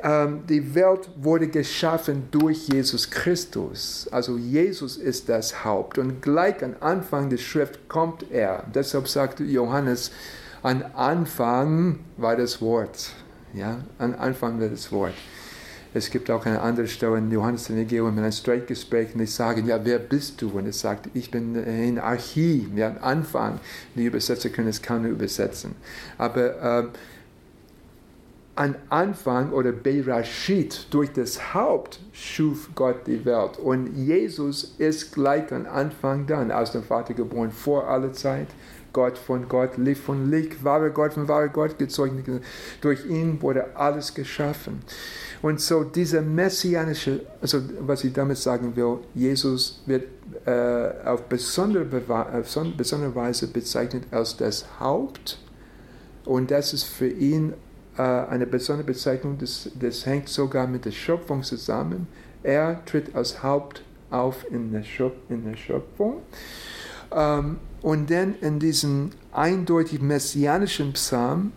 ähm, die Welt wurde geschaffen durch Jesus Christus. Also Jesus ist das Haupt. Und gleich am Anfang der Schrift kommt er. Deshalb sagt Johannes, am Anfang war das Wort. Ja, am Anfang war das Wort. Es gibt auch eine andere Stelle in Johannes Evangelium in einem Streitgespräch, und die sagen, ja, wer bist du? Und er sagt, ich bin in Archie, ja, Anfang. Die Übersetzer können es kaum übersetzen. Aber äh, an Anfang oder Berashit, durch das Haupt schuf Gott die Welt. Und Jesus ist gleich am Anfang dann, aus dem Vater geboren, vor aller Zeit. Gott von Gott, Licht von Licht, wahre Gott von wahre Gott gezeugt. Durch ihn wurde alles geschaffen. Und so diese messianische, also was ich damit sagen will, Jesus wird äh, auf besondere, auf besondere Weise bezeichnet als das Haupt. Und das ist für ihn äh, eine besondere Bezeichnung, das, das hängt sogar mit der Schöpfung zusammen. Er tritt als Haupt auf in der, Schöp in der Schöpfung. Ähm, und dann in diesem eindeutig messianischen Psalm,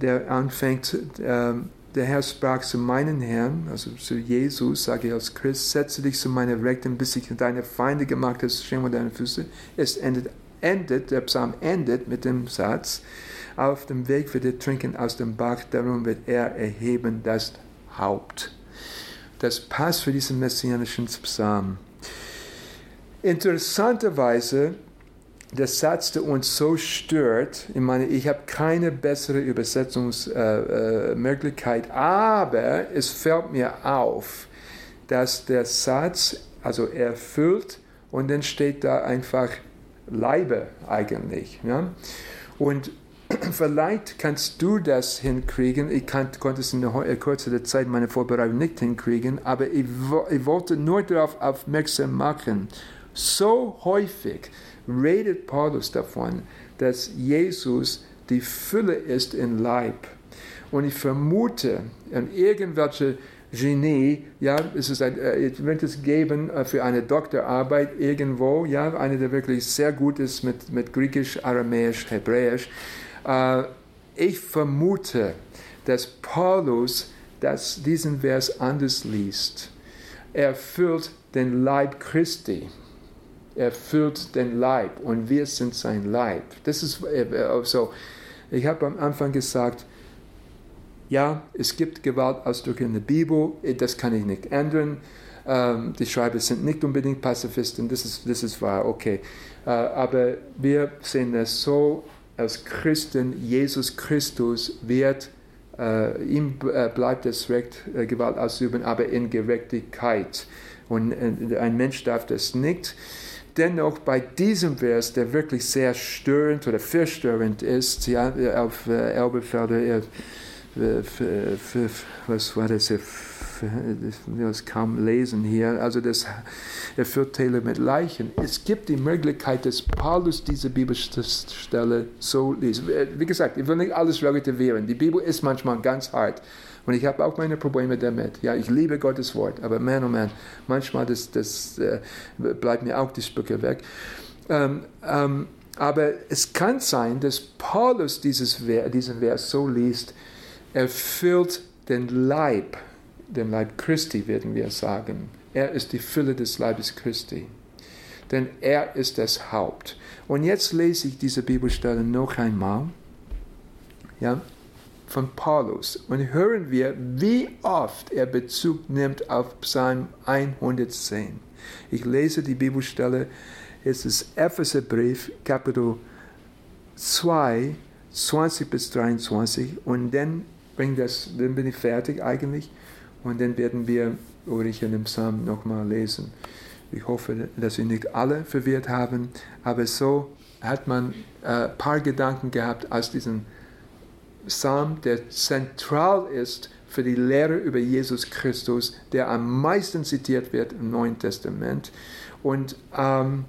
der anfängt, äh, der Herr sprach zu meinen Herrn, also zu Jesus, sage ich als Christ, setze dich zu meiner Rechten, bis ich deine Feinde gemacht habe, schäme deine Füße. Es endet, endet, der Psalm endet mit dem Satz, auf dem Weg wird er trinken aus dem Bach, darum wird er erheben das Haupt. Das passt für diesen messianischen Psalm. Interessanterweise, der Satz, der uns so stört, ich meine, ich habe keine bessere Übersetzungsmöglichkeit, äh, äh, aber es fällt mir auf, dass der Satz, also erfüllt, und dann steht da einfach Leibe eigentlich. Ja? Und vielleicht kannst du das hinkriegen. Ich kann, konnte es in einer kurzen Zeit meine Vorbereitung nicht hinkriegen, aber ich, ich wollte nur darauf aufmerksam machen. So häufig redet Paulus davon, dass Jesus die Fülle ist in Leib. Und ich vermute, an irgendwelche Genie, ja, es ist ein, äh, möchte es geben äh, für eine Doktorarbeit irgendwo, ja, eine, der wirklich sehr gut ist mit, mit Griechisch, Aramäisch, Hebräisch, äh, ich vermute, dass Paulus das, diesen Vers anders liest. Er füllt den Leib Christi. Er füllt den Leib und wir sind sein Leib. Das ist äh, äh, so. Ich habe am Anfang gesagt, ja, es gibt Gewaltausdrücke in der Bibel, das kann ich nicht ändern. Ähm, die Schreiber sind nicht unbedingt Pazifisten, das ist, das ist wahr, okay. aber wir sehen das so, als Christen, Jesus Christus wird, äh, ihm äh, bleibt das Recht, äh, Gewalt auszuüben, aber in Gerechtigkeit. Und äh, ein Mensch darf das nicht. Dennoch bei diesem Vers, der wirklich sehr störend oder verstörend ist, ja, auf äh, Elbefelder, was war das? das kaum lesen hier. Also das, er führt Täler mit Leichen. Es gibt die Möglichkeit, dass Paulus diese Bibelstelle so liest. Wie gesagt, ich will nicht alles relativieren. Die Bibel ist manchmal ganz hart. Und ich habe auch meine Probleme damit. Ja, ich liebe Gottes Wort, aber man, oh man, manchmal das, das äh, bleibt mir auch die Spücke weg. Ähm, ähm, aber es kann sein, dass Paulus dieses, diesen Vers so liest, erfüllt den Leib dem Leib Christi, werden wir sagen. Er ist die Fülle des Leibes Christi. Denn er ist das Haupt. Und jetzt lese ich diese Bibelstelle noch einmal. Ja, von Paulus und hören wir, wie oft er Bezug nimmt auf Psalm 110. Ich lese die Bibelstelle, es ist Epheserbrief, Kapitel 2, 20 bis 23 und dann, bring das, dann bin ich fertig eigentlich. Und dann werden wir Ulrich in dem Psalm nochmal lesen. Ich hoffe, dass wir nicht alle verwirrt haben, aber so hat man ein äh, paar Gedanken gehabt aus Psalm, der zentral ist für die Lehre über Jesus Christus, der am meisten zitiert wird im Neuen Testament. Und ähm,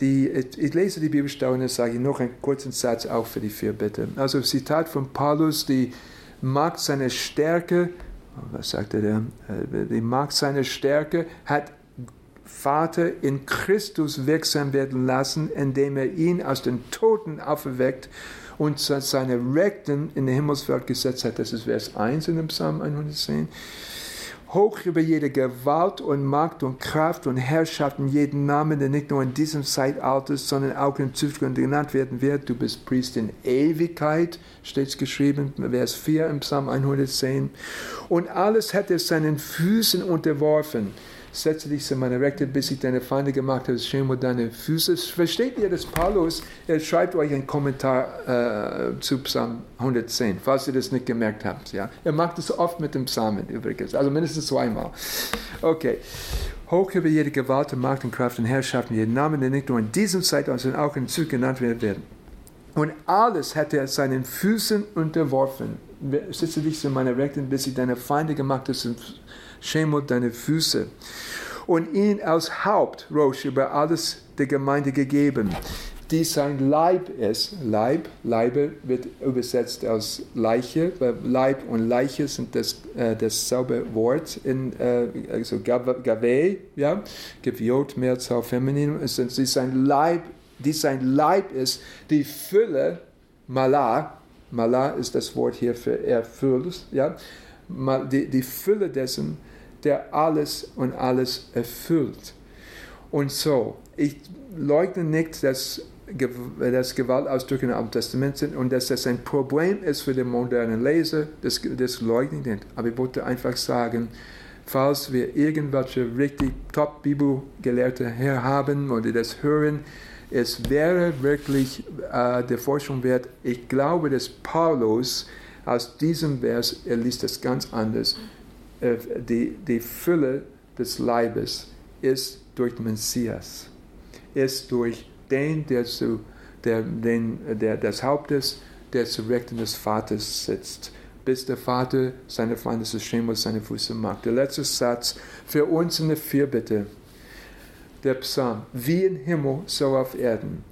die, ich lese die Bibelstelle und sage noch einen kurzen Satz auch für die vier Bitte. Also Zitat von Paulus, die Macht seiner Stärke was sagte der? Äh, die Macht seiner Stärke hat Vater in Christus wirksam werden lassen, indem er ihn aus den Toten auferweckt und seine Rechten in der Himmelswelt gesetzt hat. Das ist Vers 1 in dem Psalm 110 hoch über jede Gewalt und Macht und Kraft und Herrschaft und jeden Namen, der nicht nur in diesem Zeitalter, sondern auch in Zukunft genannt werden wird. Du bist Priest in Ewigkeit, steht es geschrieben, Vers 4 im Psalm 110. Und alles hat er seinen Füßen unterworfen setze dich zu meiner Rechte, bis ich deine Feinde gemacht habe, schäme deine Füße. Versteht ihr, dass Paulus, er schreibt euch einen Kommentar äh, zu Psalm 110, falls ihr das nicht gemerkt habt. Ja? Er macht es oft mit dem Psalmen übrigens, also mindestens zweimal. Okay. Hoch über jede Gewalt, Macht und Kraft und Herrschaft und jeden Namen, der nicht nur in diesem Zeitalter, sondern auch in Zukunft genannt werden. Und alles hat er seinen Füßen unterworfen. Sitze dich zu meiner Rechten, bis ich deine Feinde gemacht habe, Schemot deine Füße. Und ihn als Haupt, Rosh, über alles der Gemeinde gegeben. die sein Leib ist. Leib, Leibe wird übersetzt als Leiche, Leib und Leiche sind das, äh, dasselbe Wort in äh, also Gave, ja, Geviot, Mehrzahl, Feminin, sind sie sein Leib, die sein Leib ist, die Fülle, Malah, Malah ist das Wort hier für erfüllt, ja, die, die Fülle dessen, der alles und alles erfüllt. Und so, ich leugne nicht, dass, dass Gewaltausdrücke im Alten Testament sind und dass das ein Problem ist für den modernen Leser, das, das leugne ich nicht. Aber ich wollte einfach sagen, falls wir irgendwelche richtig Top-Bibelgelehrte hier haben oder das hören, es wäre wirklich äh, der Forschung wert. Ich glaube, dass Paulus aus diesem Vers, er liest das ganz anders, die, die Fülle des Leibes ist durch den Messias ist durch den, der, zu, der, den, der des Hauptes, der zu Rechten des Vaters sitzt, bis der Vater seine Feinde zu schämen seine Füße macht. Der letzte Satz für uns in der Vierbitte, der Psalm, wie im Himmel, so auf Erden.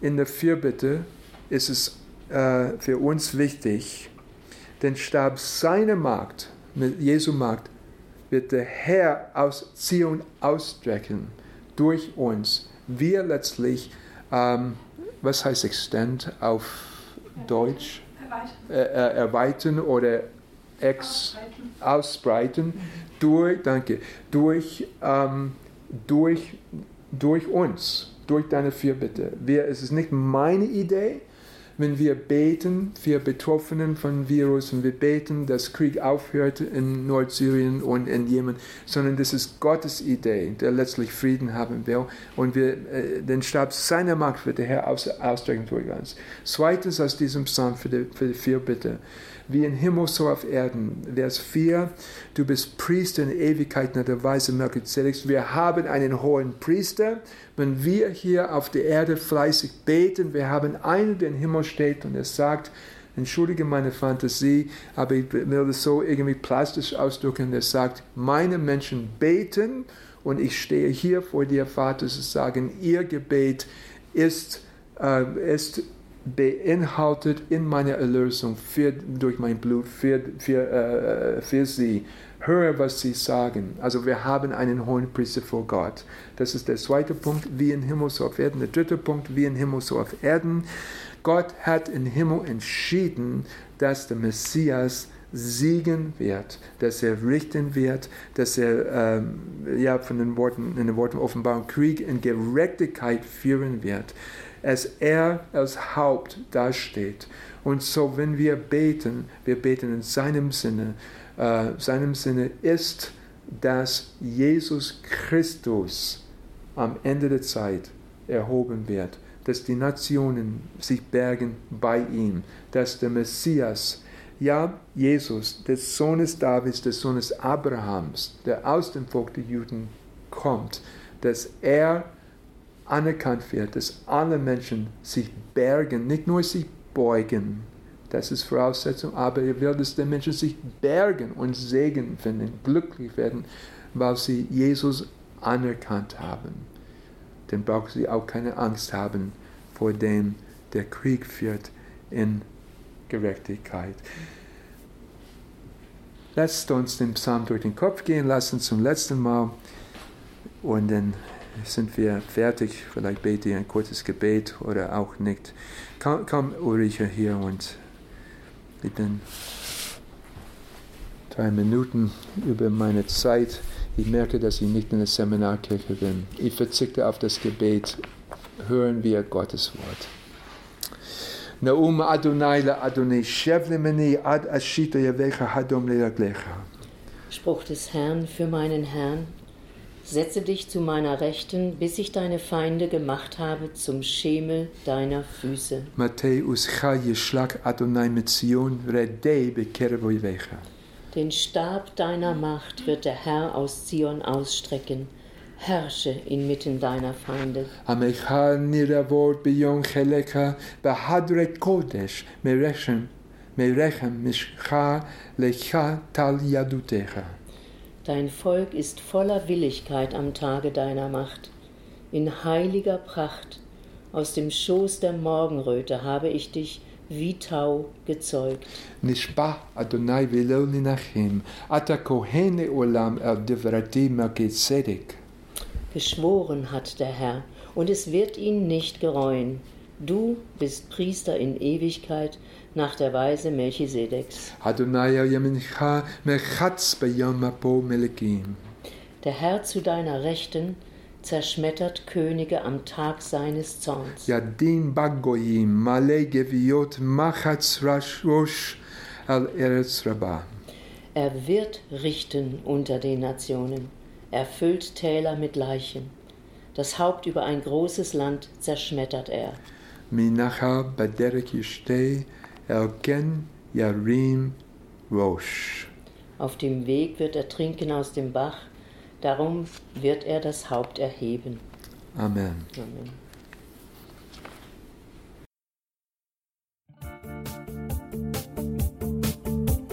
In der Vierbitte ist es äh, für uns wichtig, den Stab seiner Magd, mit Jesu Magd, wird der Herr aus Zion ausstrecken durch uns wir letztlich, ähm, was heißt extend auf Deutsch? Erweitern, äh, erweitern oder ex ausbreiten, ausbreiten durch, danke, durch, ähm, durch, durch uns, durch deine Fürbitte. Wir, es ist nicht meine Idee, wenn wir beten für Betroffenen von Virus und wir beten, dass Krieg aufhört in Nordsyrien und in Jemen, sondern das ist Gottes Idee, der letztlich Frieden haben will und wir äh, den Stab seiner Macht wird der Herr aus, ausstrecken durch uns. Zweitens aus diesem Psalm für die, für die Fürbitte wie im Himmel so auf Erden. Vers 4, du bist Priester in Ewigkeit nach der Weise Melchizedeks. Wir haben einen hohen Priester. Wenn wir hier auf der Erde fleißig beten, wir haben einen, der im Himmel steht und er sagt, entschuldige meine Fantasie, aber ich will das so irgendwie plastisch ausdrücken, der sagt, meine Menschen beten und ich stehe hier vor dir, Vater, zu sagen, ihr Gebet ist, äh, ist beinhaltet in meiner Erlösung für, durch mein Blut für, für, äh, für sie. Höre, was sie sagen. Also wir haben einen hohen Priester vor Gott. Das ist der zweite Punkt, wie in Himmel so auf Erden. Der dritte Punkt, wie in Himmel so auf Erden. Gott hat im Himmel entschieden, dass der Messias siegen wird, dass er richten wird, dass er ähm, ja, von den Worten, in den Worten Offenbarung Krieg in Gerechtigkeit führen wird als er als Haupt dasteht. Und so, wenn wir beten, wir beten in seinem Sinne. Äh, seinem Sinne ist, dass Jesus Christus am Ende der Zeit erhoben wird, dass die Nationen sich bergen bei ihm, dass der Messias, ja, Jesus, des Sohnes Davids, des Sohnes Abrahams, der aus dem Volk der Juden kommt, dass er anerkannt wird, dass alle Menschen sich bergen, nicht nur sich beugen. Das ist Voraussetzung, aber er will, dass die Menschen sich bergen und Segen finden, glücklich werden, weil sie Jesus anerkannt haben. Dann brauchen sie auch keine Angst haben vor dem, der Krieg führt in Gerechtigkeit. Lasst uns den Psalm durch den Kopf gehen lassen zum letzten Mal und dann sind wir fertig. Vielleicht bete ich ein kurzes Gebet oder auch nicht. Komm, komm Ulrike hier und ich bin drei Minuten über meine Zeit. Ich merke, dass ich nicht in der Seminarkirche bin. Ich verzichte auf das Gebet. Hören wir Gottes Wort. Naum Adonai la Adonai, shev ad ashita yavecha hadom. Spruch des Herrn für meinen Herrn, Setze dich zu meiner Rechten, bis ich deine Feinde gemacht habe zum Schemel deiner Füße. Matthäus Adonai Metzion redei Den Stab deiner Macht wird der Herr aus Zion ausstrecken. Herrsche inmitten deiner Feinde. Amecha niravot beyom cheleka behadret kodesh merechem merechem mishcha lecha tal yadutecha. Dein Volk ist voller Willigkeit am Tage deiner Macht. In heiliger Pracht Aus dem Schoß der Morgenröte habe ich dich wie Tau gezeugt. נשבע אדוני ולא לנחם, אתה כהן לעולם על דברתי מלכצדק. Geschworen hat der Herr, und es wird ihn nicht gereuen. Du bist Priester in Ewigkeit nach der Weise Melchisedeks. Der Herr zu deiner Rechten zerschmettert Könige am Tag seines Zorns. Yadin bagoyim male machatz rashosh al eretz. Er wird richten unter den Nationen. Er füllt Täler mit Leichen. Das Haupt über ein großes Land zerschmettert er. Minacha baderek yishtei Elgen Yarim Rosh. Auf dem Weg wird er trinken aus dem Bach, darum wird er das Haupt erheben. Amen. Amen.